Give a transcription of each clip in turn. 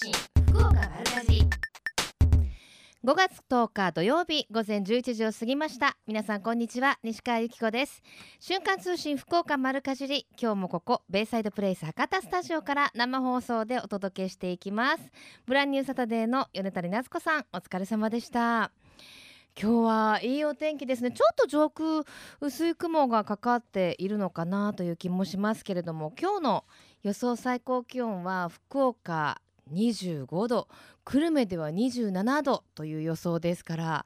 信福岡丸かじ5月10日土曜日午前11時を過ぎました。皆さんこんにちは西川由紀子です。瞬間通信福岡丸かじり。今日もここベイサイドプレイス博多スタジオから生放送でお届けしていきます。ブランニューサタデーの米谷夏子さんお疲れ様でした。今日はいいお天気ですね。ちょっと上空薄い雲がかかっているのかなという気もしますけれども今日の予想最高気温は福岡25度久留米では27度という予想ですから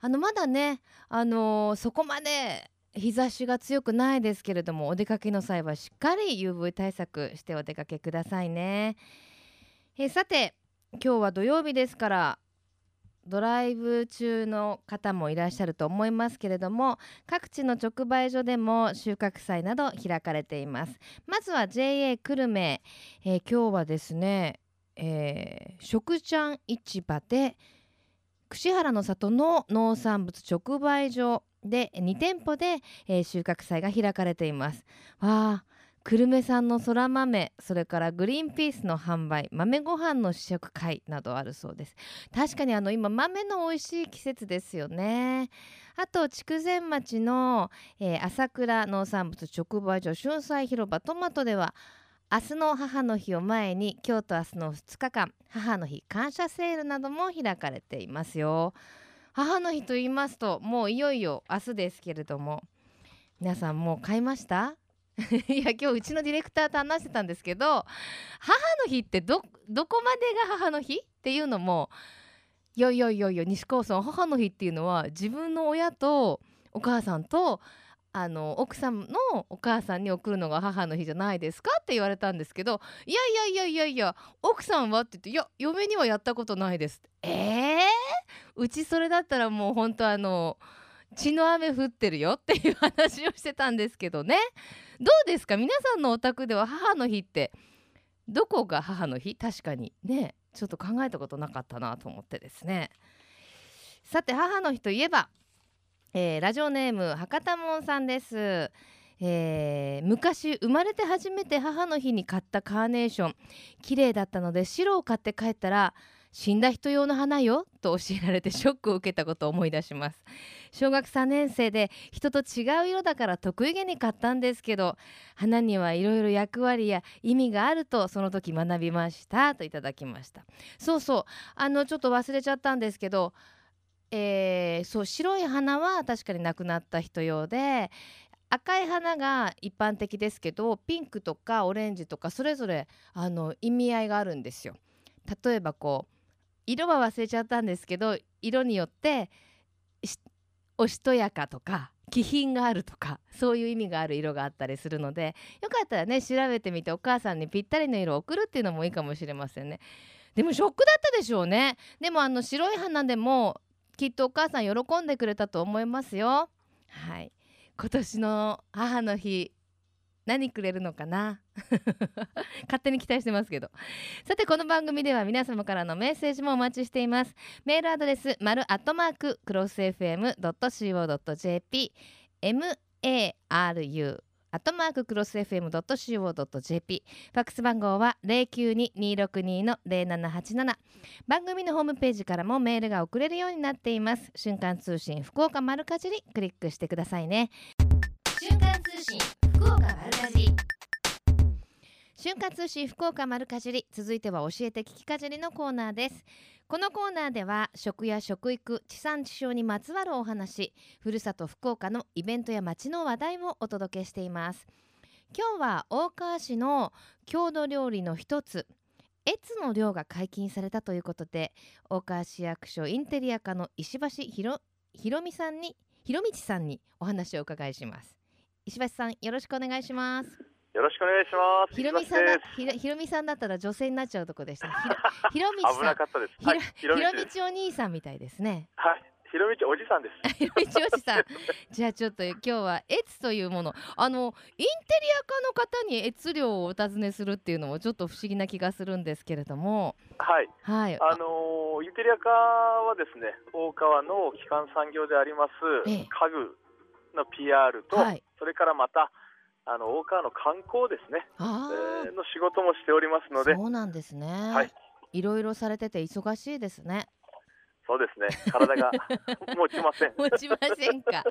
あのまだね、あのー、そこまで日差しが強くないですけれどもお出かけの際はしっかり UV 対策してお出かけくださいね。えさて今日は土曜日ですからドライブ中の方もいらっしゃると思いますけれども各地の直売所でも収穫祭など開かれていますまずは JA 久留米、えー、今日はですね、えー、食ちゃん市場で串原の里の農産物直売所で2店舗で、えー、収穫祭が開かれていますわあ久留米産のそら豆それからグリーンピースの販売豆ご飯の試食会などあるそうです確かにあの今豆の美味しい季節ですよねあと筑前町の、えー、朝倉農産物直売所春菜広場トマトでは明日の母の日を前に今日と明日の2日間母の日感謝セールなども開かれていますよ。母の日と言いますともういよいよ明日ですけれども皆さんもう買いました？いや今日うちのディレクターと話してたんですけど母の日ってどどこまでが母の日っていうのもいやいやいやいや西川さん母の日っていうのは自分の親とお母さんとあの奥さんのお母さんに送るのが母の日じゃないですかって言われたんですけどいやいやいやいやいや奥さんはって言っていや嫁にはやったことないですえー、うちそれだったらもう本当あの血の雨降ってるよっていう話をしてたんですけどね。どうですか？皆さんのお宅では母の日ってどこが母の日？確かにねちょっと考えたことなかったなと思ってですね。さて母の日といえば、えー、ラジオネーム博多門さんです、えー、昔生まれて初めて母の日に買ったカーネーション。綺麗だったので白を買って帰ったら死んだ人用の花よと教えられてショックを受けたことを思い出します。小学3年生で人と違う色だから得意げに買ったんですけど花にはいろいろ役割や意味があるとその時学びましたといただきました。そうそうあのちょっと忘れちゃったんですけどえー、そう白い花は確かに亡くなった人用で赤い花が一般的ですけどピンクとかオレンジとかそれぞれあの意味合いがあるんですよ。例えばこう色は忘れちゃったんですけど色によっておしとやかとか気品があるとかそういう意味がある色があったりするのでよかったらね調べてみてお母さんにぴったりの色を送るっていうのもいいかもしれませんねでもショックだったでしょうねでもあの白い花でもきっとお母さん喜んでくれたと思いますよ。はい。今年の母の日何くれるのかな？勝手に期待してますけど。さてこの番組では皆様からのメッセージもお待ちしています。メールアドレス丸アットマーククロス FM.co.jp maru アットマーククロス FM.co.jp ファックス番号は092-262-0787番組のホームページからもメールが送れるようになっています。瞬間通信福岡丸かじりクリックしてくださいね。瞬間通信福岡丸かじり。瞬間通信福岡丸かじり続いては教えて聞きかじりのコーナーです。このコーナーでは食や食育地産地消にまつわるお話ふるさと福岡のイベントや街の話題をお届けしています。今日は大川市の郷土料理の一つ越の漁が解禁されたということで大川市役所インテリア課の石橋ひろひろみさんにひろみちさんにお話を伺いします。石橋さんよろしくお願いします。よろしくお願いします。ひろみさんだ、ひろひろみさんだったら女性になっちゃうとこでした。ひろみちさん。危なかったです。ひろ、はい、ひろみちお兄さんみたいですね。はい。ひろみちおじさんです。ひろみちおじさん。じゃあちょっと今日はエツというもの、あのインテリア科の方にエツ量をお尋ねするっていうのもちょっと不思議な気がするんですけれども。はい。はい。あのー、インテリア科はですね、大川の基幹産業であります、ええ、家具の PR と、はい、それからまたあの大川の観光ですね、えー、の仕事もしておりますので、そうなんですね。はい。いろいろされてて忙しいですね。そうですね。体が 持ちません。持ちませんか。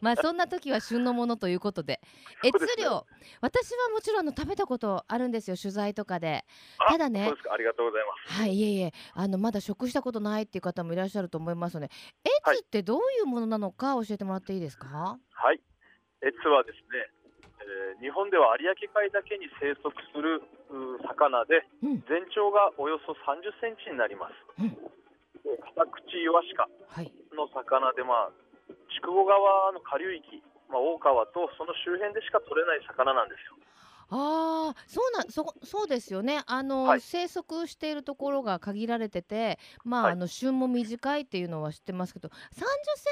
まあそんな時は旬のものということで、越量、ね、私はもちろんの食べたことあるんですよ取材とかで。ただね、ありがとうございます。はい、いえいえ、あのまだ食したことないっていう方もいらっしゃると思いますので、越ってどういうものなのか教えてもらっていいですか？はい、越はですね、えー、日本では有明海だけに生息する魚で、うん、全長がおよそ30センチになります。うんカタクチイワシカの魚で、まあ、筑後川の下流域、まあ、大川とその周辺でしか取れない魚なんですよ。ああ、そうな、そそうですよね。あの、はい、生息しているところが限られてて、まあ、はい、あの旬も短いっていうのは知ってますけど、30セン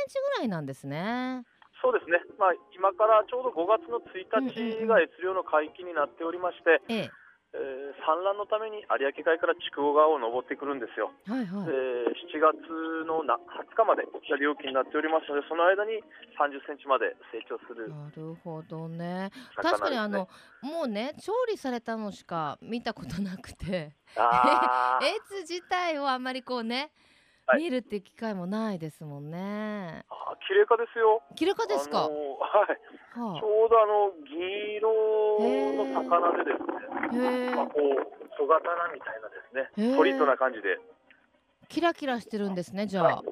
チぐらいなんですね。そうですね。まあ、今からちょうど5月の1日が越漁の解禁になっておりまして、ええ、えー、産卵のために有明海から筑後川を登ってくるんですよ。はいはい、えー、7月のな20日まで料金になっておりますので、その間に30センチまで成長する。なるほどね。確かにあのもうね調理されたのしか見たことなくて、エツ 自体をあんまりこうね。はい、見るっていう機会もないですもんね。あ、綺麗かですよ。綺麗かですか？あのー、はい。はあ、ちょうどあの銀色の魚でですね、まあ、こう小刀みたいなですね、ソリッドな感じで。キラキラしてるんですね、じゃあ。はい、あの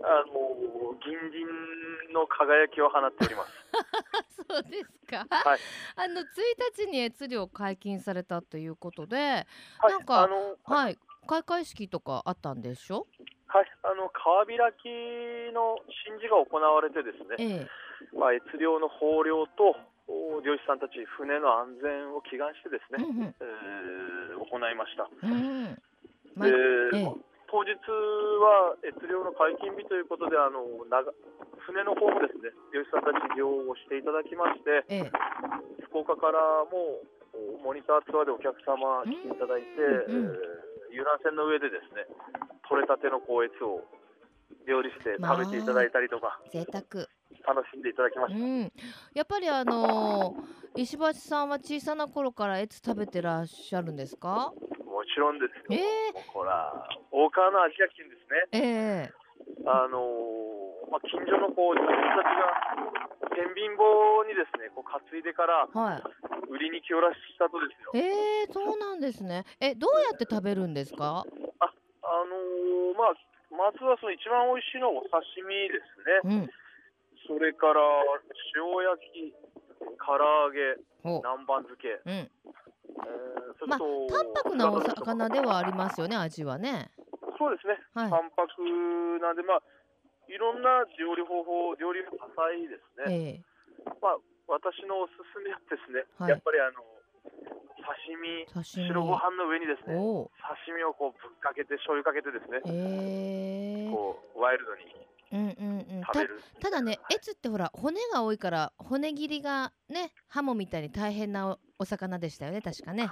銀鱗の輝きを放っております。そうですか。はい。あの1日に越漁解禁されたということで、はい、なんか、あのはい、開会式とかあったんでしょ？はい、あの川開きの神事が行われてですね、ええ、まあ、越漁の豊漁と漁師さんたち船の安全を祈願してですね、うんうん、えー、行いました。うんまで、ええ、当日は越漁の解禁日ということであの船の方もですね漁師さんたち漁をしていただきまして、ええ、福岡からもモニターツアーでお客様来ていただいて、うんうん、えー、遊覧船の上でですね取れたての高越を料理して食べていただいたりとか、贅沢。楽しんでいただきました、うん、やっぱりあのー、石橋さんは小さな頃から越食べてらっしゃるんですか？もちろんですよ、えー、ほら大川のアジア金ですね、えー、あのー、まあ、近所のこう自分たちが天秤棒にですねこう担いでから、はい、売りに来よらしたとですよ。えー、そうなんですね。えどうやって食べるんですか？まあ、まずはその一番美味しいのはお刺身ですね、うん、それから塩焼き、唐揚げ、南蛮漬け、うん。えー、まあ、淡白なお魚ではありますよね、味はね。そうですね、はい、淡白なんで、まあ、いろんな料理方法、料理多彩ですね。えー、まあ、私のおすすめはですね、はい、やっぱりあの刺身白ご飯の上にですね刺身をこうぶっかけて醤油かけてですね、えー、こうワイルドにうんうんうん、たただねエツってほら骨が多いから骨切りがねハモみたいに大変なお魚でしたよね確かね。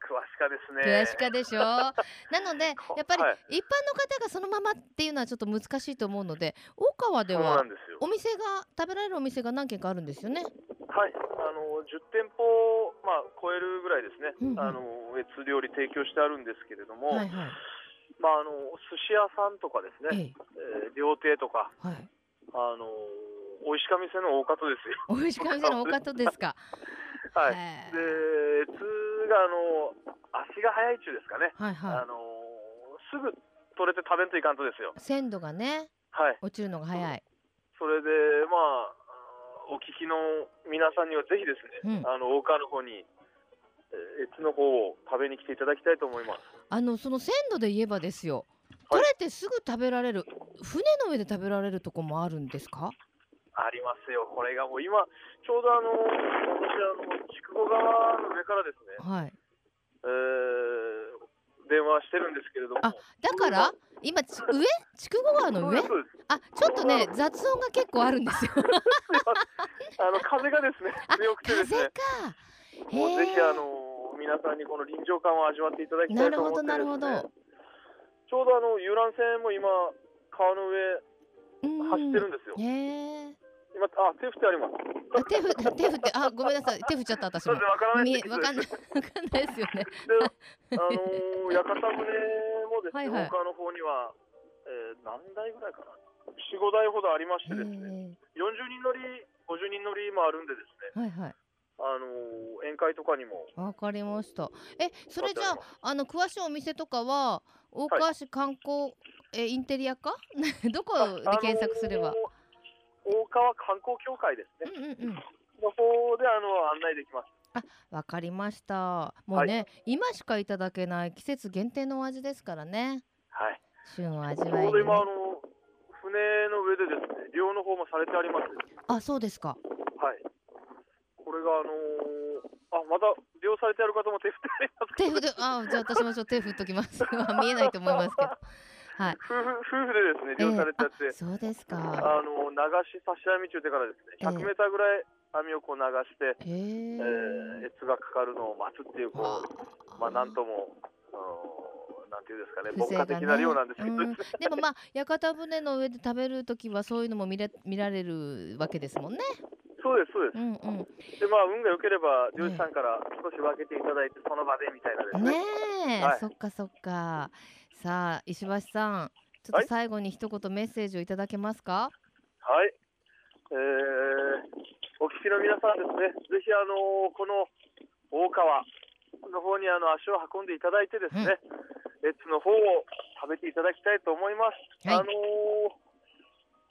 詳しかですね。詳しかでしょ。なのでやっぱり一般の方がそのままっていうのはちょっと難しいと思うので大川ではお店が食べられるお店が何軒かあるんですよね。はいあの10店舗、まあ、超えるぐらいですね、うんうん、あの越料理提供してあるんですけれども、はいはい、まあ、あの寿司屋さんとかですね、ええー、料亭とか、はい、あの美味しか店の大方ですよ。美味しか店の大方ですか。はい。で、つがあの足が速い中ですかね。はいはい。あのすぐ取れて食べんといかんとですよ。鮮度がね。はい。落ちるのが早い。それでまあお聞きの皆さんにはぜひですね、うん、あの大川の方に越の方を食べに来ていただきたいと思います。あのその鮮度で言えばですよ。取れてすぐ食べられる、船の上で食べられるとこもあるんですか？ありますよ。これがもう今ちょうどあの私あの筑後川の上からですね。はい。えー、電話してるんですけれども。あ、だから今ち上？筑後川の上？あ、ちょっとね雑音が結構あるんですよ。あの風がですね強くてですね。風か。もうぜひあの皆さんにこの臨場感を味わっていただきたいと思ってです、ね、なるほどなるほど。ちょうどあの遊覧船も今川の上走ってるんですよ。へ今あ手振ってあります。手振手振ってあごめんなさい。手振っちゃった私も。わからないわかんない わかんないですよね。であのー、屋形船ももですね、はいはい、廊下の方には、えー、何台ぐらいかな、4、5台ほどありましてですね、40人乗り、50人乗りもあるんでですね、はいはい、あの宴会とかにも。わかりました。え、それじゃあ、あの詳しいお店とかは、大川市観光、はい、えインテリアか？どこで検索すれば、大川観光協会ですね。うんうんうん。の方であの案内できます。あ、わかりました。もうね、はい、今しかいただけない季節限定のお味ですからね。はい。旬を味わい、ね、今あの船の上でですね、漁の方もされてあります。あ、そうですか。はい。これがあのー、あ、まだ利用されてある方も手振って手振って、あ、じゃあ私もちょっと手振っときます。見えないと思いますけど。はい。夫婦夫婦でですね利用されてあって、えー、そうですか。あの流し差し網中でからですね、100メーターぐらい網をこう流して、えー、えー、越がかかるのを待つっていうこう、まあなんとも。なんていうんですかね、牧歌的な量なんですけど、ね、でもまあ屋形船の上で食べるときはそういうのも見れ見られるわけですもんね。そうです、そうです。うんうん、で、まあ、運が良ければ、漁師さんから少し分けていただいて、その場でみたいなですね。ねえ、はい、そっかそっか。さあ、石橋さん、ちょっと最後に一言メッセージをいただけますか？はい。えー、お聞きの皆さんですね、ぜひあのこの大川の方にあの足を運んでいただいてですね、うん、越の方を食べていただきたいと思います。はい、あの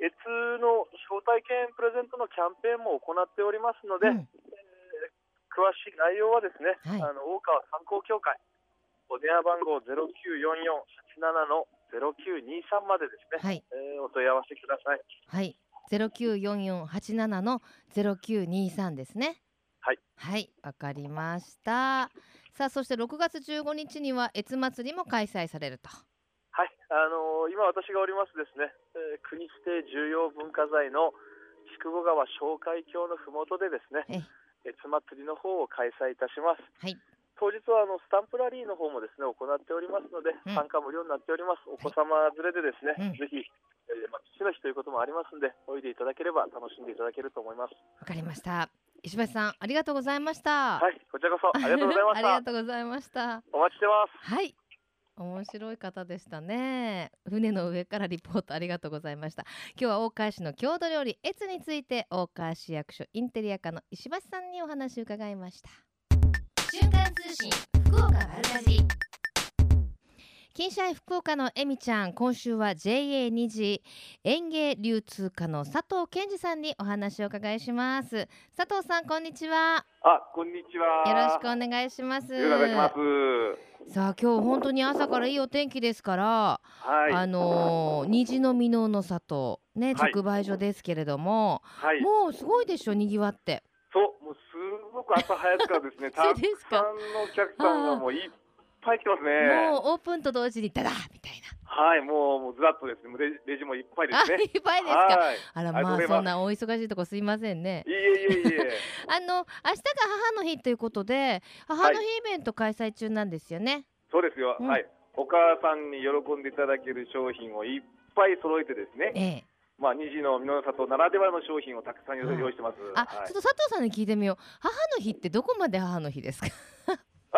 越の招待券プレゼントのキャンペーンも行っておりますので、うん、えー、詳しい内容はですね、はい、あの大川観光協会お電話番号0944-87の0923までですね、はい、えー、お問い合わせください。はいゼロ九四四八七のゼロ九二三ですね。はい。はい、わかりました。さあ、そして六月十五日には越祭りも開催されると。はい、あのー、今私がおりますですね、えー、国指定重要文化財の筑後川紹介橋のふもとでですね、越祭りの方を開催いたします。はい。当日はあのスタンプラリーの方もですね行っておりますので、うん、参加無料になっております。お子様連れでですね、はい、ぜひえー、まあ、父の日ということもありますんで、おいでいただければ楽しんでいただけると思います。わかりました。石橋さん、ありがとうございました。はい、こちらこそありがとうございました。ありがとうございました。お待ちしてます。はい。面白い方でしたね船の上からリポートありがとうございました今日は大川市の郷土料理越について大川市役所インテリア課の石橋さんにお話を伺いました瞬間通信福岡丸かじり。金社福岡のえみちゃん今週は JA2 次園芸流通課の佐藤健二さんにお話を伺いします。佐藤さんこんにちは。あこんにちは。よろしくお願いします。よろしくお願いします。さあ今日本当に朝からいいお天気ですから、はい、あのー、虹の箕面の里ね、直売所ですけれども、はい、もうすごいでしょ賑わってく朝早くからですね たくさんのお客さんがもういっぱい来てますね。もうオープンと同時にダダみたいな。はい、もうもうずらっとですね、レレジもいっぱいですね。いっぱいですか。あらまあそんなお忙しいとこすいませんね。いえいえいえ。あの明日が母の日ということで母の日イベント開催中なんですよね。はい、そうですよ、うん、はい。お母さんに喜んでいただける商品をいっぱい揃えてですね。ええ。まあ、虹の美濃里ならではの商品をたくさん用意してます。あ、はい、ちょっと佐藤さんに聞いてみよう。母の日ってどこまで母の日ですか？あ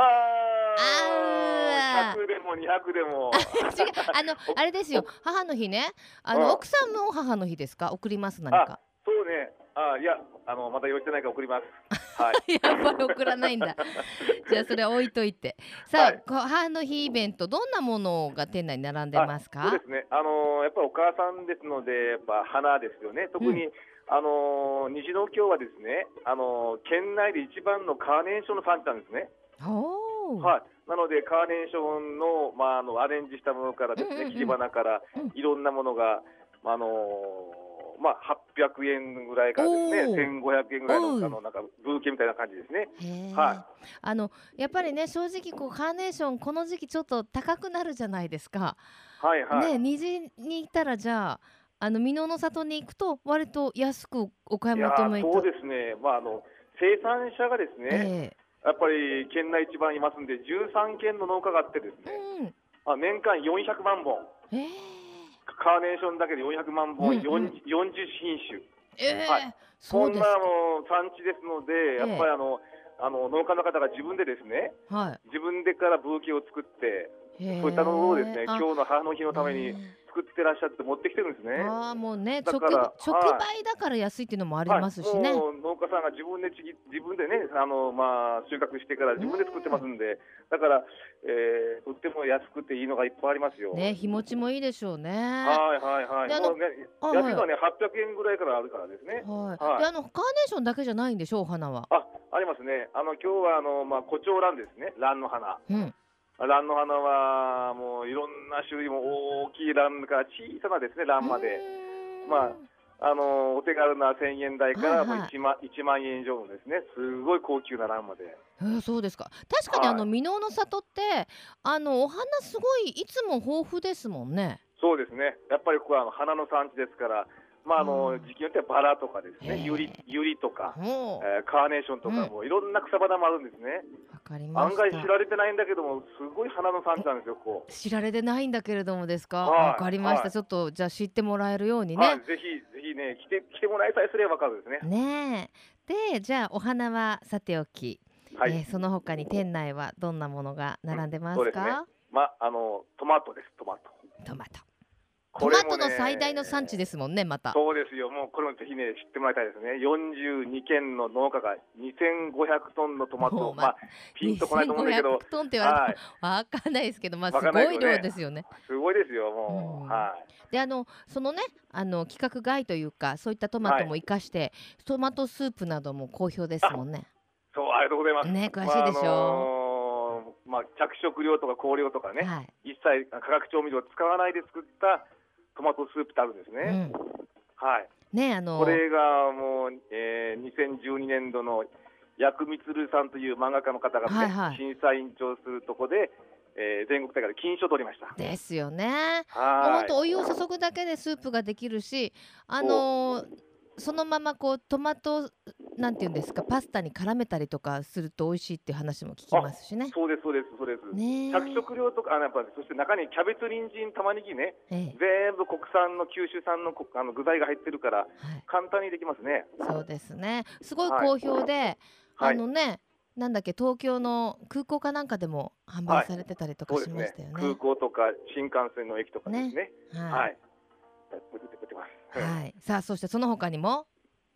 あ。100でも200でも。違う、あの、あれですよ、母の日ね。あの、奥さんも母の日ですか、送ります何か。そうね。あ、いや、あの、まだ用意してないから送ります。はい。やっぱり送らないんだ。じゃあ、それ置いといて。さあ、はい、母の日イベント、どんなものが店内に並んでますか？そうですね。あのー、やっぱりお母さんですので、やっぱ花ですよね。特に、うんあのー、虹の京はですね、あのー、県内で一番のカーネーションの産地なんですね。はい、なのでカーネーションの,、まあ、あのアレンジしたものからですね、切り花からいろんなものが、あのー、まあ、800円ぐらいからですね1500円ぐらいのあのなんかブーケみたいな感じですね。はい、あのやっぱりね正直こうカーネーションこの時期ちょっと高くなるじゃないですか。はいはい。ね虹にいたらじゃああの美濃の里に行くと割と安くお買い求めそうですね。まああの生産者がですね。えーやっぱり県内一番いますんで13軒の農家があってですね、うん、年間400万本、えー、カーネーションだけで400万本、うんうん、40, 品種、えー、はい、そんなの産地ですので、やっぱりあの、あの農家の方が自分でですね、はい、自分でからブーケを作ってそういったのをですね今日の母の日のために作ってらっしゃって持ってきてるんですね。ああもうね直直売だから安いっていうのもありますしね。はい、農家さんが自分でちぎ自分でねあのまあ収穫してから自分で作ってますんで、だから、えー、とっても安くていいのがいっぱいありますよ。ね日持ちもいいでしょうね。はいはいはい。あの、ね、安いのはね800円ぐらいからあるからですね。はい。はい、であのカーネーションだけじゃないんでしょう花は。あありますね。あの今日はあのまあ胡蝶蘭ですね蘭の花。うん。蘭の花はもういろんな種類も大きい蘭から小さなですね蘭まで、まあ、あのお手軽な1000円台からもう 1, 万、はい、1万円以上のですねすごい高級な蘭まで。えー、そうですか。確かにあの箕面の里ってあのお花すごいいつも豊富ですもんね。そうですね。やっぱりここはあの花の産地ですからまああの時期によってはバラとかですね、ユリユリとか、えー、カーネーションとか、もいろんな草花もあるんですね。案外知られてないんだけども、すごい花の産地なんですよ、ここ。知られてないんだけれどもですか？わ、かりました、ちょっとじゃあ知ってもらえるようにね。ぜひぜひね来て来てもらいさえすればわかるですね。ねでじゃあお花はさておき、はい、えー、その他に店内はどんなものが並んでますか？うん、すね、まあのトマトですトマト。トマト。トマトの最大の産地ですもんね、また。そうですよ、もうこれもぜひね、知ってもらいたいですね。42県の農家が2500トンのトマト、まあ、ピンとこないと思うんだけど。2500トンって言われても、わかんないですけど、まあ、すごい量ですよね。すごいですよ、もう。はい。で、あの、そのね、あの規格外というか、そういったトマトも生かして、はい、トマトスープなども好評ですもんね。そう、ありがとうございます。ね、詳しいでしょう。まああのーまあ、着色料とか香料とかね、はい、一切化学調味料を使わないで作ったトマトスープってあるんですね。うん、はい。ねあのこれがもう、えー、2012年度の薬光さんという漫画家の方が、ねはいはい、審査委員長するとこで、えー、全国大会で金賞を取りました。ですよね。本当お湯を注ぐだけでスープができるし、あのー、そのままこうトマトなんていうんですかパスタに絡めたりとかすると美味しいっていう話も聞きますしね。そうですそうですそうです。ね、着色料とかあやっぱそして中にキャベツ人参玉ねぎね、ええ、全部国産の九州産のあの具材が入ってるから、はい、簡単にできますね。そうですね。すごい好評で、はい、あのね。なんだっけ東京の空港かなんかでも販売されてたりとかしましたよね。はい、ね空港とか新幹線の駅とかですね。ねはい。はい。さあそしてその他にも？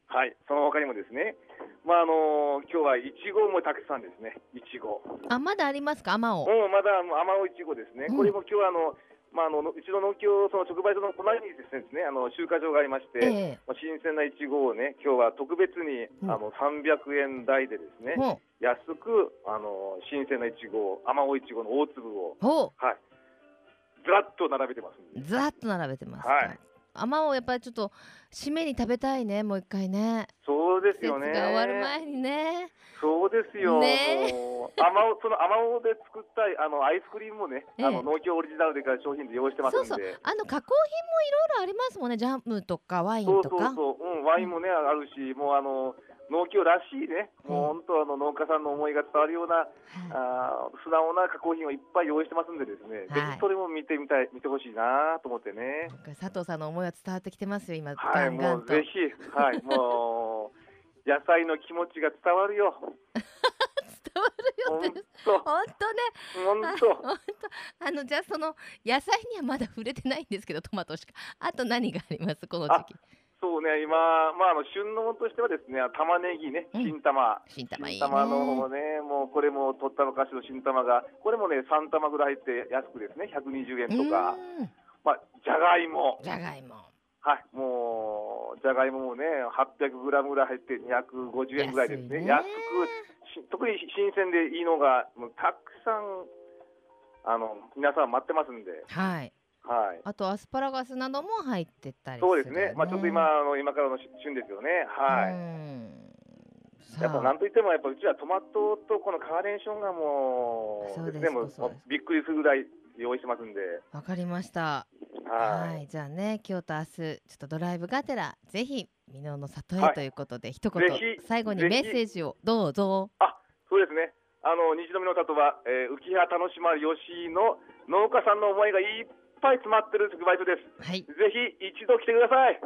はい、その他にもですね、まああのー、今日はいちごもたくさんですね、いちご。あ、まだありますか、あまおう。うん、まだあまおいちごですね。うん、これも今日はあの。まあ、あのうちの農協その直売所の隣にですねあの集荷場がありまして、えあ、新鮮ないちごをね今日は特別に、うん、あの300円台でですね、う。ん、安くあの新鮮ないちごあまおいちごの大粒を、はい、ずらっと並べてますずらっと並べてます。はい。あまおやっぱりちょっと締めに食べたいねもう一回ね。そうですよね。が終わる前にね。そうですよ。ね。あまおそのあまおで作ったあのアイスクリームもね、ええ、あの農協オリジナルで商品で用意してますんでそうそう。あの加工品もいろいろありますもんね。ジャムとかワインとか。そうそうそう、うん、ワインもね、あるしもうあの農協らしいね、もう本当あの農家さんの思いが伝わるような、あ素直な加工品をいっぱい用意してますんでですね、ぜひそれも見てみたい見てほしいなと思ってね。佐藤さんの思いは伝わってきてますよ今。はい、もうぜひはい もう野菜の気持ちが伝わるよ。伝わるよって。本当。ね。本当。本当。あのじゃあその野菜にはまだ触れてないんですけどトマトしか。あと何があります？この時期そうね、今、まあ、あの旬のものとしてはですね、玉ねぎね、新玉、新玉いい、ね、玉の方ね、もうこれも取った昔の新玉が、これもね、3玉ぐらい入って安くですね、120円とか、まあ、じゃがいも。じゃがいも。はい、もう、じゃがいももね、800グラムぐらい入って250円ぐらいですね。安く、特に新鮮でいいのが、もうたくさん、あの、皆さん待ってますんで。はい。はい、あとアスパラガスなども入ってたり、ね、そうですね、まあ、ちょっと今あの今からの旬ですよね、はい、やっぱなんといってもやっぱうちはトマトとこのカーネーションがもうでびっくりするぐらい用意してますんで。わかりました。はい。じゃあね今日と明日ちょっとドライブがてらぜひ箕面の里へということで、はい、一言最後にメッセージをどうぞ。あそうですね。あの西宮の里は、えー、浮葉楽しま吉の農家さんの思いがいっぱい詰まってる直売所です。はい。ぜひ一度来てください。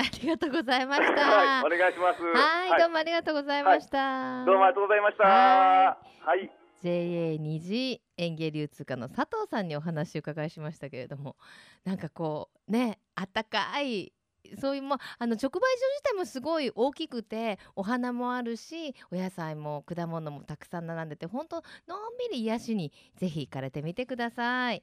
ありがとうございました。はい、お願いします。はい、どうもありがとうございました。どうもありがとうございました。はい。JA 二次園芸流通課の佐藤さんにお話を伺いしましたけれどもなんかこうねあったかいそういうもあの直売所自体もすごい大きくてお花もあるしお野菜も果物もたくさん並んでて本当のんびり癒しにぜひ行かれてみてください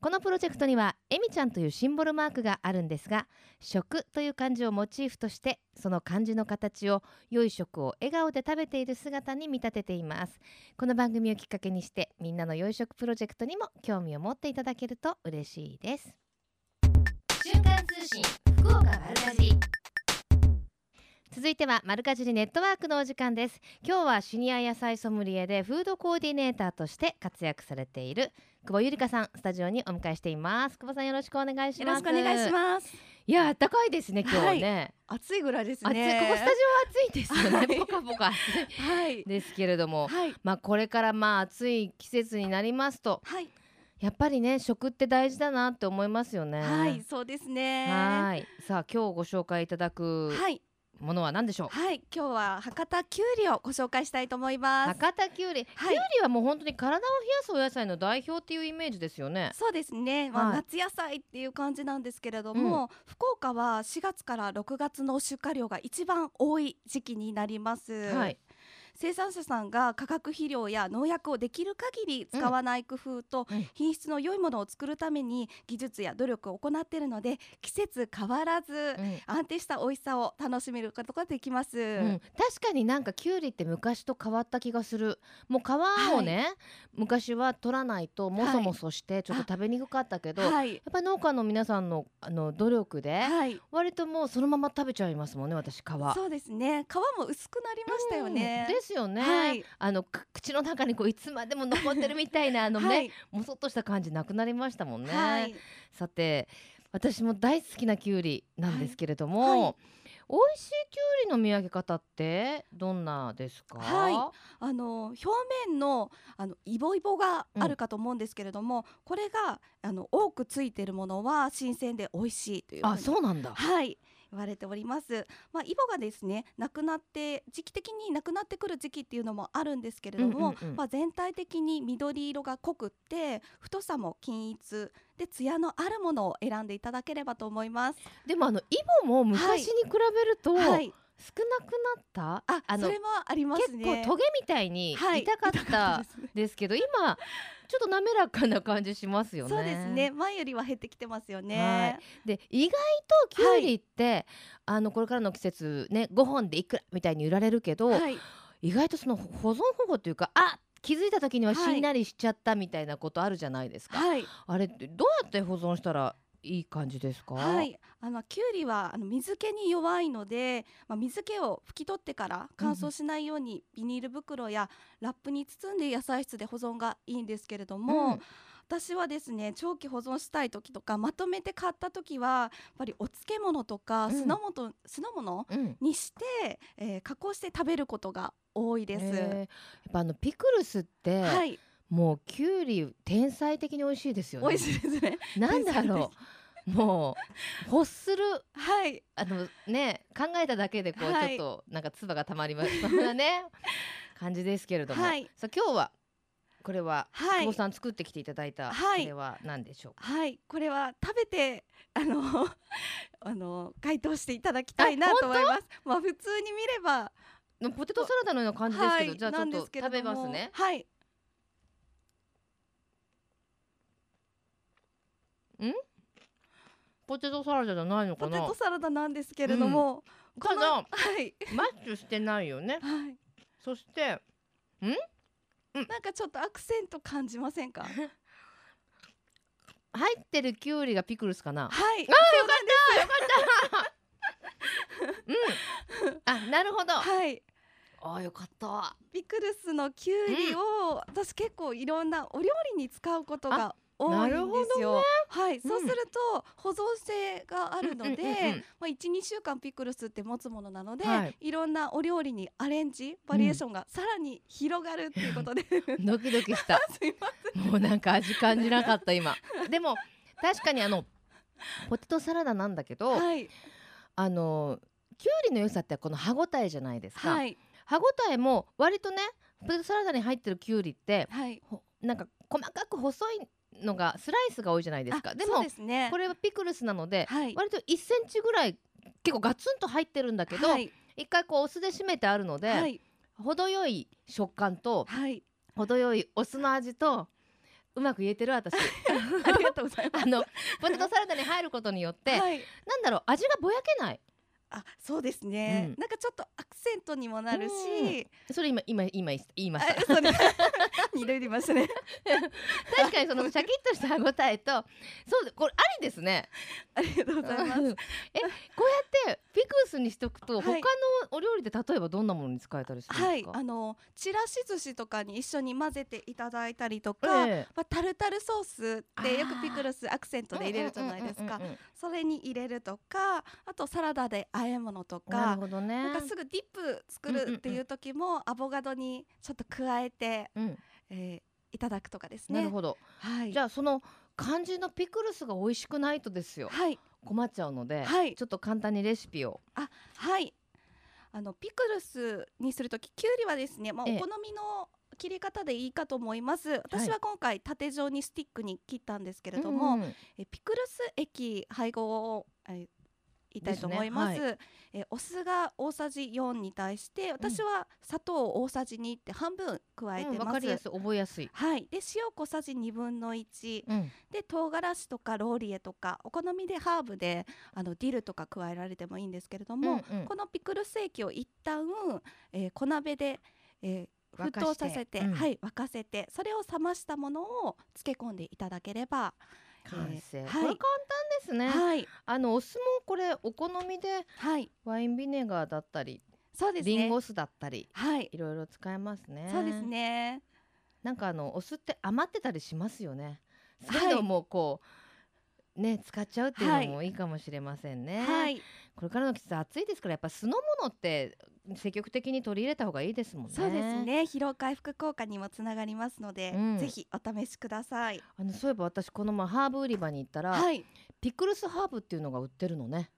このプロジェクトにはえみちゃんというシンボルマークがあるんですが食という漢字をモチーフとしてその漢字の形を良い食を笑顔で食べている姿に見立てています。この番組をきっかけにしてみんなの良い食プロジェクトにも興味を持っていただけると嬉しいです。瞬間通信福岡丸かじ続いてはマルカジリネットワークのお時間です。今日はシニア野菜ソムリエでフードコーディネーターとして活躍されている久保ゆりかさんスタジオにお迎えしています。久保さんよろしくお願いします。よろしくお願いします。いや暖かいですね今日ね、はい、暑いぐらいですね。ここスタジオ暑いですよね、はい、ポカポカはい、ですけれども、はい、まあこれからまあ暑い季節になりますと、はい、やっぱりね食って大事だなって思いますよね。はいそうですね。はい。さあ今日ご紹介いただくはいものは何でしょう？はい今日は博多きゅうりをご紹介したいと思います。博多きゅうり、はい、きゅうりはもう本当に体を冷やすお野菜の代表っていうイメージですよね。そうですね、まあ、夏野菜っていう感じなんですけれども、うん、福岡は4月から6月の出荷量が一番多い時期になります、はい、生産者さんが化学肥料や農薬をできる限り使わない工夫と、品質の良いものを作るために技術や努力を行っているので季節変わらず、安定した美味しさを楽しめることができます、うん、確かになんかきゅうりって昔と変わった気がする。もう皮をね、はい、昔は取らないともそもそしてちょっと食べにくかったけど、はい、やっぱり農家の皆さんのあの努力で、はい、割ともうそのまま食べちゃいますもんね私皮。そうですね。皮も薄くなりましたよね、うん、ですよね、はい、あの口の中にこういつまでも残ってるみたいなあのね、はい、もそっとした感じなくなりましたもんね、はい、さて私も大好きなきゅうりなんですけれども、美味しいきゅうりの見分け方ってどんなですか？はい、あの表面のあのイボイボがあるかと思うんですけれども、うん、これがあの多くついているものは新鮮で美味しいというあ、そうなんだ。はい。言われております。まあ、イボがですねなくなって時期的になくなってくる時期っていうのもあるんですけれども、まあ、全体的に緑色が濃くって太さも均一で艶のあるものを選んでいただければと思います。でもあのイボも昔に比べると、はいはい少なくなった？ああのそれもありますね。結構トゲみたいに痛かったですけど、はい、今ちょっと滑らかな感じしますよね。そうですね。前よりは減ってきてますよね、はい、で意外ときゅうりって、はい、あのこれからの季節ね5本でいくらみたいに売られるけど、はい、意外とその保存方法っていうかあ気づいた時にはしんなりしちゃったみたいなことあるじゃないですか、はい、あれどうやって保存したらいい感じですか？はい、あのきゅうりはあの水気に弱いので、まあ、水気を拭き取ってから乾燥しないようにビニール袋やラップに包んで野菜室で保存がいいんですけれども。うん私はですね長期保存したい時とかまとめて買った時はやっぱりお漬物とか酢の物、うん、酢の物にして、うん、えー、加工して食べることが多いです。やっぱあのピクルスって、はい、もうきゅうり天才的に美味しいですよね。美味しいですね。なんだろう。もう欲する、はい、あのね考えただけでこう、はい、ちょっとなんか唾がたまります。そんなね感じですけれども、はい、さあ今日はこれは、はい、久保さん作ってきていただいた、はい、これは何でしょうはい。これは食べてあの あの回答していただきたいなと思います。まあ普通に見れば。ポテトサラダのような感じですけど、じゃあちょっと食べますね。はい。ん？ポテトサラダじゃないのかな？ポテトサラダなんですけれども、うん、ただ、はい、マッチュしてないよね、はい、そしてん？なんかちょっとアクセント感じませんか？入ってるきゅうりがピクルスかな？はい。あよかったよかった。うん。あなるほど。はい。あよかった。ピクルスのきゅうりを、うん、私結構いろんなお料理に使うことが多いんですよ。ね、はい、そうすると保存性があるので、まあ一二週間ピクルスって持つものなので、はい、いろんなお料理にアレンジバリエーションがさらに広がるっていうことで、うん、ドキドキした。すいません。もうなんか味感じなかった今。でも確かにあのポテトサラダなんだけど、はい、あのきゅうりの良さってこの歯ごたえじゃないですか。はい、歯ごたえも割とねポテトサラダに入ってるきゅうりって、はい、なんか細かく細いのがスライスが多いじゃないですか。でもね、これはピクルスなので、はい、割と1センチぐらい結構ガツンと入ってるんだけど、はい、一回こうお酢で締めてあるので、はい、程よい食感と、はい、程よいお酢の味とうまく言えてる私。ありがとうございます。あのポテトサラダに入ることによって、はい、なんだろう味がぼやけないあそうですね、うん、なんかちょっとアクセントにもなるし、それ今今今言いました。二度言いましたね。確かにそのシャキッとした歯ごたえと、そうこれありですね。ありがとうございます。えこうやってピクスにしておくと、はい、他のお料理で例えばどんなものに使えたりするんですか？はい、あのちらし寿司とかに一緒に混ぜていただいたりとか、えー、まあタルタルソースってよくピクルスアクセントで入れるじゃないですか。それに入れるとか、あとサラダで和え物とか、なるほどね。なんかすぐディップ作るっていう時も、アボカドにちょっと加えて、うん、えー、いただくとかですね。なるほど。はい。じゃあその肝心のピクルスが美味しくないとですよ。はい。困っちゃうので、はい、ちょっと簡単にレシピを。あ、はい。あのピクルスにするとききゅうりはですね、まあ、お好みの切り方でいいかと思います私は今回縦状にスティックに切ったんですけれども、えピクルス液配合を、えいたいと思います。すねはい、えお酢が大さじ4に対して私は砂糖大さじ2って半分加えてます。うん、かりやすい覚えやすい。はい。で塩小さじ2分の1、うん、で唐辛子とかローリエとかお好みでハーブであのディルとか加えられてもいいんですけれども、うんうん、このピクルス液を一旦、えー、小鍋で、えー、沸騰させて、うん、はい沸かせてそれを冷ましたものを漬け込んでいただければ完成、えー、これ簡単ですね、はい、あのお酢もこれお好みで、はい、ワインビネガーだったりそうですね。リンゴ酢だったり、はい、いろいろ使えますね。そうですね。なんかあのお酢って余ってたりしますよね。そういうのもこう、ね使っちゃうっていうのもいいかもしれませんね、はい、これからの季節暑いですからやっぱ酢の物って積極的に取り入れた方がいいですもんね。そうですね。疲労回復効果にもつながりますので、うん、ぜひお試しください。あのそういえば私この前ハーブ売り場に行ったら、はい、ピクルスハーブっていうのが売ってるのね。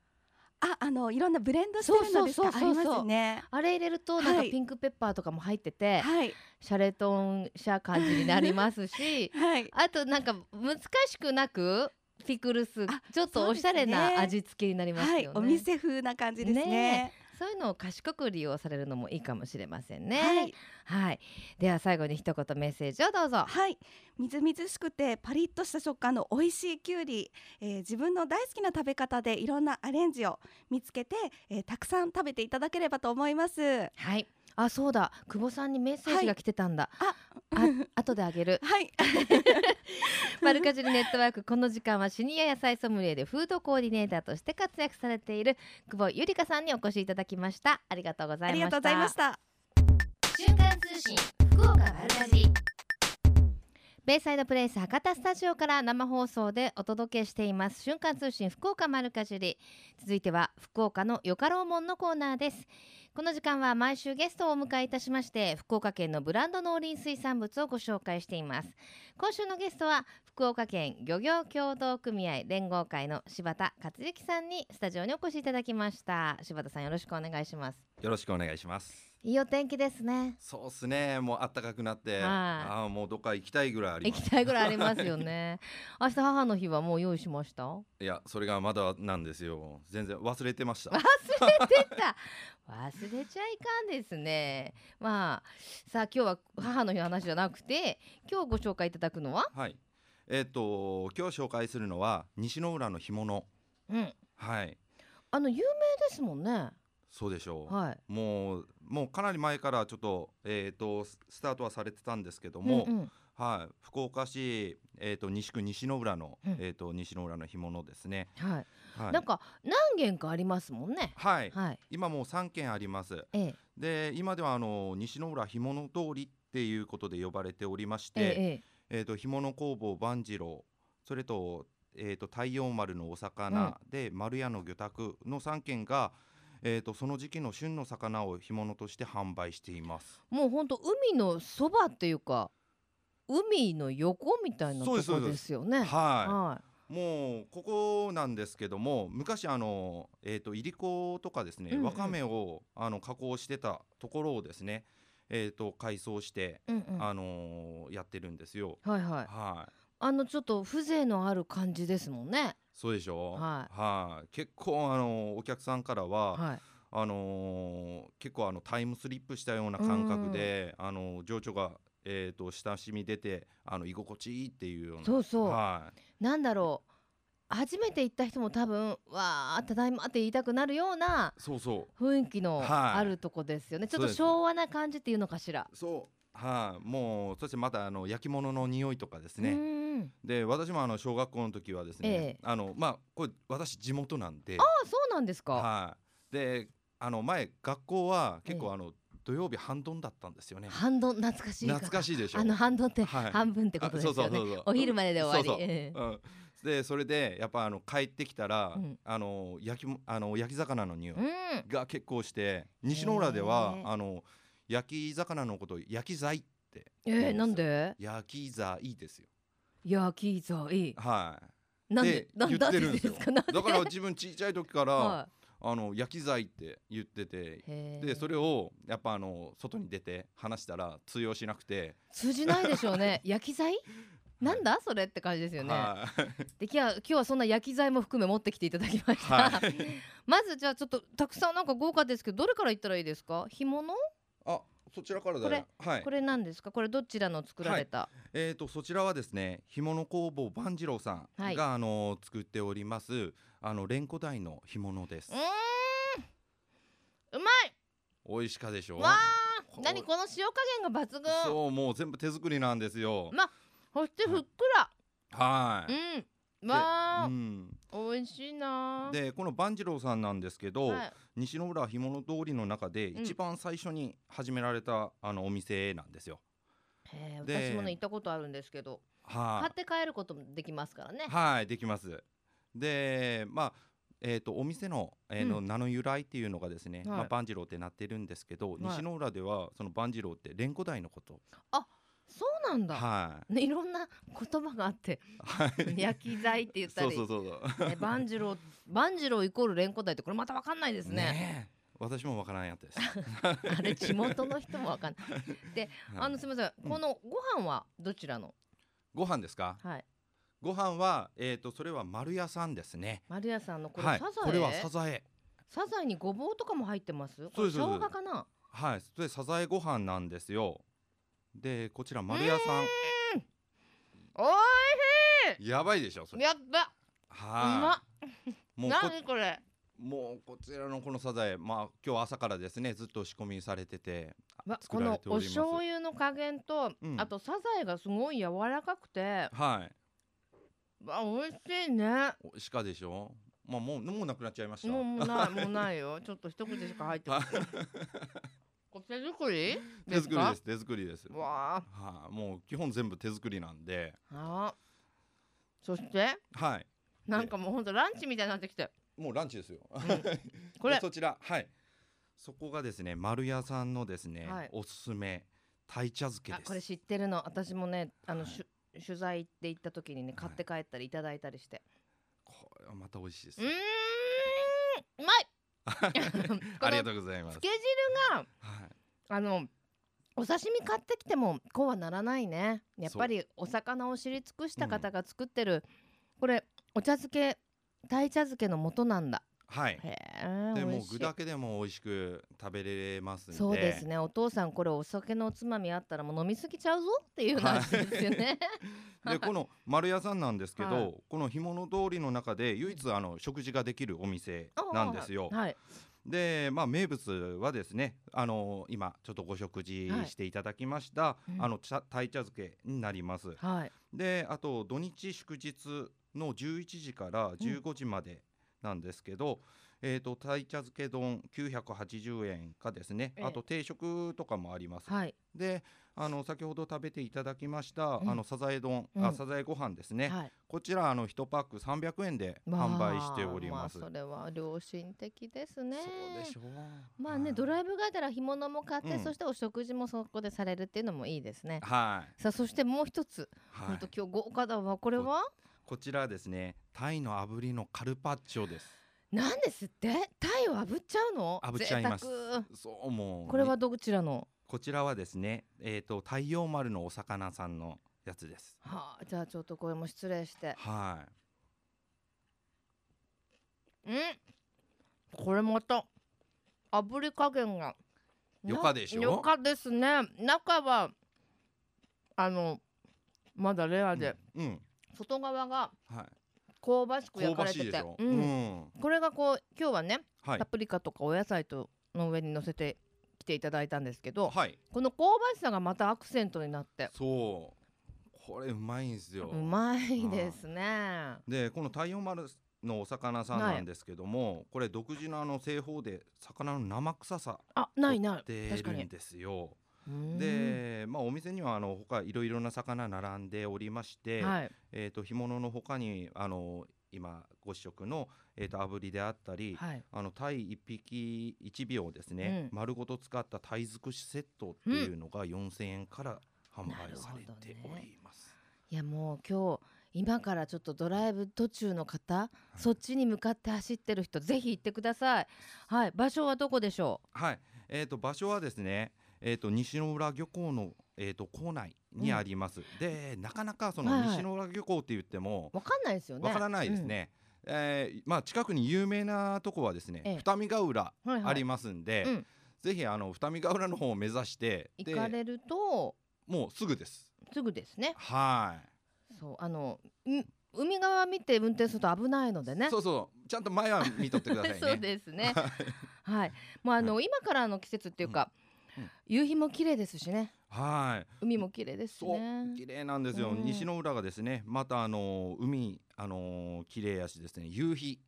あ、あのいろんなブレンドしてるのですか？ありますね。あれ入れるとなんかピンクペッパーとかも入ってて、はい、シャレトンシャ感じになりますし、はい、あとなんか難しくなくピクルスちょっとおしゃれな味付けになりますよね。ねはい、お店風な感じですねねそういうのを賢く利用されるのもいいかもしれませんね。はい、はい、では最後に一言メッセージをどうぞ。はい、みずみずしくてパリッとした食感の美味しいきゅうり、えー、自分の大好きな食べ方でいろんなアレンジを見つけて、えー、たくさん食べていただければと思います。はい。あそうだ。久保さんにメッセージが来てたんだ、はい、あ後であげる。はい。マルカジルネットワークこの時間はシニア野菜ソムリエでフードコーディネーターとして活躍されている久保ゆりかさんにお越しいただきました。ありがとうございました。ありがとうございました。瞬間通信福岡マルカジベイサイドプレイス博多スタジオから生放送でお届けしています。瞬間通信福岡丸かじり続いては福岡のよかろうもんのコーナーですこの時間は毎週ゲストをお迎えいたしまして福岡県のブランド農林水産物をご紹介しています。今週のゲストは福岡県漁業協同組合連合会の柴田克之さんにスタジオにお越しいただきました。柴田さんよろしくお願いします。よろしくお願いします。いいお天気ですね。そうですね。もう暖かくなって、ああもうどっか行きたいぐらいあります。行きたいぐらいありますよね。明日母の日はもう用意しました？いや、それがまだなんですよ。全然忘れてました。忘れてた。忘れちゃいかんですね。まあさあ今日は母の日の話じゃなくて、今日ご紹介いただくのは？はい。えっ、ー、と今日紹介するのは西の浦の干物。うん。はい。あの有名ですもんね。そうでしょう、はい、もうもうかなり前からちょっと,、えーと、スタートはされてたんですけども、うんうん、はい、福岡市、えーと、西区西の浦の、うん、えーと、西の浦の干物ですね、はい。はい、なんか何軒かありますもんね。はい、はい、今もう3軒あります、ええ、で今ではあの西の浦干物通りっていうことで呼ばれておりまして、えええー、と干物工房万次郎それと,、えーと、太陽丸のお魚で、丸屋の魚拓の3軒が、えーと、その時期の旬の魚を干物として販売していますもう本当海のそばっていうか海の横みたいなとこですよねはい、はいもうここなんですけども昔あの、えーと、いりことかですね、うんうん、わかめをあの加工してたところをですね、えーと、改装して、うんうん、あのー、やってるんですよ。はいはい。はい。あのちょっと風情のある感じですもんね。そうでしょ？う。はい。はい。結構あのお客さんからは、はい、あのー、結構あのタイムスリップしたような感覚で、うん、あの情緒がえーと、親しみ出てあの居心地いいっていうような。そうそう、はい、なんだろう。初めて行った人も多分わあただいまって言いたくなるような雰囲気のあるとこですよね、はい、ちょっと昭和な感じっていうのかしら。そうはい、もうそしてまたあの焼き物の匂いとかですね。で私もあの小学校の時はですね、ええ、あのまあこれ私地元なんで。ああそうなんですか。はい。であの前学校は結構あの、え土曜日半ドンだったんですよね。半ドン懐かしい。懐かしいでしょ。あの半ドンって半分ってことですよね。お昼までで終わり。そうそう。うん。でそれでやっぱあの帰ってきたら、うん、あの焼きあの焼き魚の匂いが結構して、うん、西の浦ではあの焼き魚のこと焼き材って。えー、なんで？焼き材ですよ。焼き材はい。なんで言ってるんですよ。だから自分ちっちゃい時から、はい、あの焼き材って言っててでそれをやっぱあの外に出て話したら通用しなくて。通じないでしょうね。焼き材なんだ？それって感じですよね。はい、で今日は今日はそんな焼き材も含め持ってきていただきました。はい、まずじゃあちょっとたくさんなんか豪華ですけどどれからいったらいいですか？干物？あそちらからこれ、はい、これ何ですか？これどちらの作られた？はい、えっ、ー、とそちらはですね、干物工房万次郎さんが、はい、あの作っておりますあの連呼台の干物です。うまい。美味しかでしょ？う。わあ、何この塩加減が抜群。そうもう全部手作りなんですよ。まそしてふっくら。はい。うん。わあ、うん、美味しいな。でこの万次郎さんなんですけど、はい、西の浦干物通りの中で一番最初に始められた、うん、あのお店なんですよ。へ私もね行ったことあるんですけど、はい、買って帰ることもできますからね。はいできます。でまあえーと、お店の,、えーの、うん、名の由来っていうのがですね、はい、まあ、万次郎ってなってるんですけど、はい、西の浦ではその万次郎って連呼台のこと。あそうなんだ。はい。ね、いろんな言葉があって、はい、焼き材って言ったり、そうそうそうそう。万次郎、万次郎イコール連呼台ってこれまたわかんないですね。ね私もわからんやつです。あれ地元の人もわかんない。で、あのすみません、このご飯はどちらの？ご飯ですか？はい。ご飯はえっ、ー、とそれは丸屋さんですね。丸屋さんのこれ、はい、サザエ？これはサザエ。サザエにごぼうとかも入ってます？そうです。生姜かな？はい、それサザエご飯なんですよ。でこちら丸屋さん。おいしい。やばいでしょそれ。やった。はい、もう何これ。もうこちらのこのサザエ。まあ今日朝からですねずっと仕込みされててこのお醤油の加減と、うん、あとサザエがすごい柔らかくて。はい。あ美味しいね。美味しかでしょ。まあもうもうなくなっちゃいました。もうもうないもうないよ。ちょっと一口しか入ってない 手作り手作りです手作りですわあ、はあ、もう基本全部手作りなんであそしてはいなんかもう本当ランチみたいになってきてもうランチですよ、うん、これそちらはいそこがですね丸屋さんのですね、はい、おすすめ鯛茶漬けですこれ知ってるの私もねあの、はい、取材で行った時にね買って帰ったりいただいたりして、はい、これはまた美味しいですうんうまい ありがとうございます。つけ汁が、はい、あのお刺身買ってきてもこうはならないね。やっぱりお魚を知り尽くした方が作ってる、うん、これお茶漬け鯛茶漬けの元なんだ。はい。でも具だけでも美味しく食べれますそうですね。お父さんこれお酒のおつまみあったらもう飲みすぎちゃうぞっていう話ですよね。でこの丸屋さんなんですけど、はい、この干物通りの中で唯一あの食事ができるお店なんですよ。はい。でまあ名物はですねあの今ちょっとご食事していただきました、はい、あの茶鯛茶漬けになります。はい、であと土日祝日の11時から15時までなんですけど、えーと、と鯛茶漬け丼980円かですね、あと定食とかもあります。はい、であの先ほど食べていただきました、うん、あのサザエ丼、うん、あサザエご飯ですね、はい、こちらあの一パック300円で販売しております、まあ、それは良心的ですね。そうでしょう。まあねドライブがてら干物も買って、うん、そしてお食事もそこでされるっていうのもいいですね。はい。さあそしてもう一つ。本当、はい、今日豪華だわ。これは？こちらですねタイの炙りのカルパッチョですなんですって？タイを炙っちゃうの？炙っちゃいますそうもうこれはどちらの？こちらはですね、えっ、ー、と太陽丸のお魚さんのやつです。はあ、じゃあちょっとこれも失礼して。はい。うん？これまた炙り加減が。よかでしょ？よかですね。中はあのまだレアで、うん、うん、外側が香ばしく焼かれてて、うん、うん、これがこう今日はね、はい、パプリカとかお野菜との上に乗せて来ていただいたんですけど、はい、この香ばしさがまたアクセントになって。そう。これうまいんですよ。うまいですね。でこの太陽丸のお魚さんなんですけども、はい、これ独自のあの製法で魚の生臭さあないない。てるんですよで、まあ、お店にはあの他いろいろな魚並んでおりまして、はい、えーと、干物の他にあの今ご試食の、えーと、炙りであったり、はい、あの鯛一匹1秒ですね、うん、丸ごと使った鯛尽くしセットっていうのが4000円から販売されております。ね、いやもう今日今からちょっとドライブ途中の方、はい、そっちに向かって走ってる人ぜひ行ってください。はい、場所はどこでしょう？はい、えっ、ー、と場所はですね、えっ、ー、と西の浦漁港のえーと、構内にあります、うん、でなかなかその西の浦漁港って言っても、わかんないですよね。わからないですね、うん、えー、まあ、近くに有名なとこはですね、ええ、二見ヶ浦ありますんで、はいはいうん、ぜひあの二見ヶ浦の方を目指して行かれるともうすぐです。すぐですね。はい。そうあの海側見て運転すると危ないのでね。そうそうちゃんと前は見とってくださいね。そうですね。はい。もうあの、はい、今からの季節っていうか、夕日も綺麗ですしね。はい。海も綺麗ですね。綺麗なんですよ、うん、西の浦がですねまたあの海あの綺麗やしですね。夕日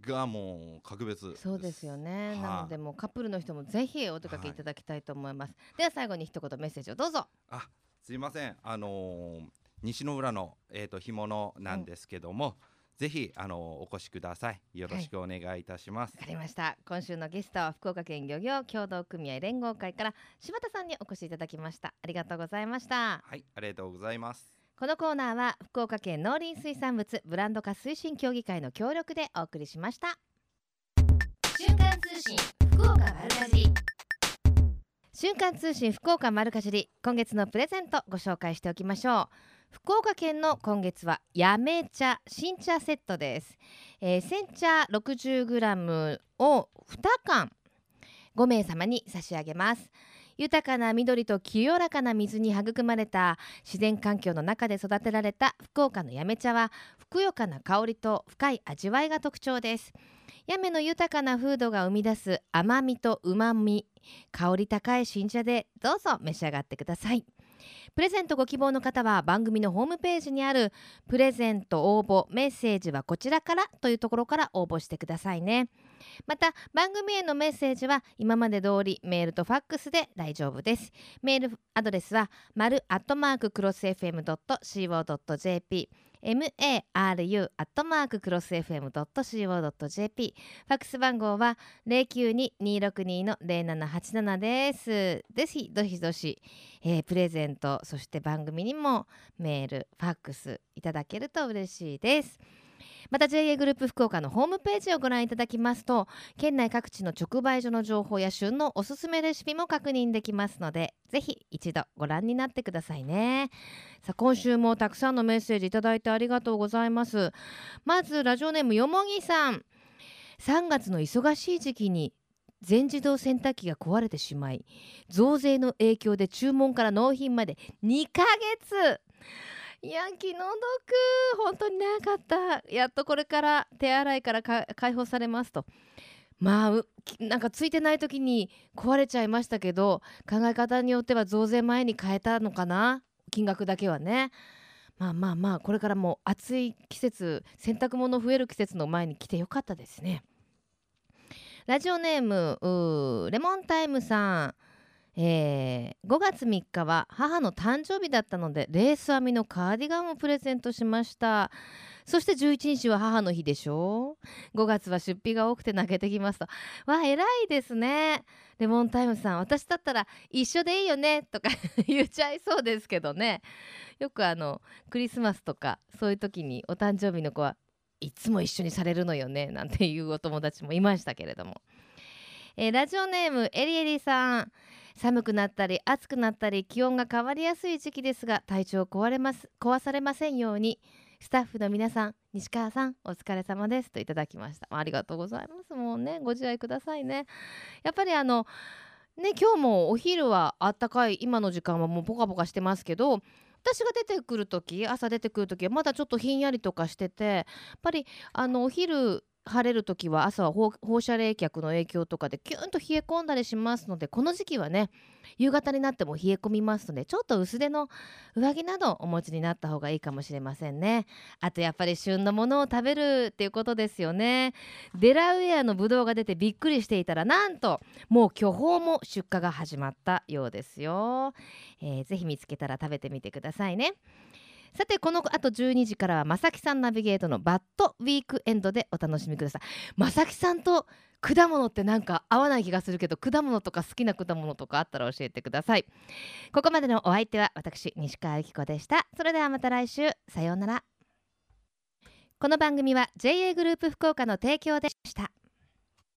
がもう格別そうですよね、はあ、なのでもうカップルの人もぜひお出かけいただきたいと思います、はい、では最後に一言メッセージをどうぞ。あすいません。あのー、西の浦のえっ、ー、と干物なんですけども、うんぜひあのお越しください。よろしくお願いいたします。わ、はい、かりました。今週のゲストは福岡県漁業協同組合連合会から柴田さんにお越しいただきました。ありがとうございました。はいありがとうございます。このコーナーは福岡県農林水産物ブランド化推進協議会の協力でお送りしました。瞬間通信福岡丸かじり瞬間通信福岡丸かじり今月のプレゼントご紹介しておきましょう。福岡県の今月はやめ茶新茶セットです、えー、煎茶 60g を2缶5名様に差し上げます。豊かな緑と清らかな水に育まれた自然環境の中で育てられた福岡のやめ茶はふくよかな香りと深い味わいが特徴です。やめの豊かな風土が生み出す甘みと旨み香り高い新茶でどうぞ召し上がってください。プレゼントご希望の方は番組のホームページにあるプレゼント応募メッセージはこちらからというところから応募してくださいね。また番組へのメッセージは今まで通りメールとファックスで大丈夫です。メールアドレスは丸アットマーククロス FM.co.jp maru アットマーククロス FM.co.jp ファックス番号は092-262の0787です。ぜひどしどし、えー、プレゼントそして番組にもメールファックスいただけると嬉しいです。また JA グループ福岡のホームページをご覧いただきますと県内各地の直売所の情報や旬のおすすめレシピも確認できますのでぜひ一度ご覧になってくださいね。さあ今週もたくさんのメッセージいただいてありがとうございます。まずラジオネームよもぎさん。3月の忙しい時期に全自動洗濯機が壊れてしまい増税の影響で注文から納品まで2ヶ月。いや気の毒。本当に長かった。やっとこれから手洗いから解放されますと。まあなんかついてない時に壊れちゃいましたけど考え方によっては増税前に変えたのかな？金額だけはね。まあまあまあこれからも暑い季節洗濯物増える季節の前に来てよかったですね。ラジオネームレモンタイムさん。えー、5月3日は母の誕生日だったのでレース編みのカーディガンをプレゼントしました。そして11日は母の日でしょ5月は出費が多くて泣けてきますと。わ偉いですね。レモンタイムさん私だったら一緒でいいよねとか 言っちゃいそうですけどね。よくあのクリスマスとかそういう時にお誕生日の子はいつも一緒にされるのよねなんていうお友達もいましたけれども、えー、ラジオネームエリエリさん。寒くなったり暑くなったり気温が変わりやすい時期ですが体調壊れます壊されませんように。スタッフの皆さん西川さんお疲れ様ですといただきました。ありがとうございます。もうねご自愛くださいね。やっぱりあのね今日もお昼はあったかい今の時間はもうポカポカしてますけど私が出てくる時朝出てくる時はまだちょっとひんやりとかしててやっぱりあのお昼晴れる時は朝は放射冷却の影響とかでキュンと冷え込んだりしますのでこの時期はね夕方になっても冷え込みますのでちょっと薄手の上着などお持ちになった方がいいかもしれませんね。あとやっぱり旬のものを食べるっていうことですよね。デラウェアのブドウが出てびっくりしていたらなんともう巨峰も出荷が始まったようですよ、えー、ぜひ見つけたら食べてみてくださいね。さてこのあと12時からはまさきさんナビゲートのバッドウィークエンドでお楽しみください。まさきさんと果物ってなんか合わない気がするけど果物とか好きな果物とかあったら教えてください。ここまでのお相手は私西川由紀子でした。それではまた来週。さようなら。この番組は JA グループ福岡の提供でした。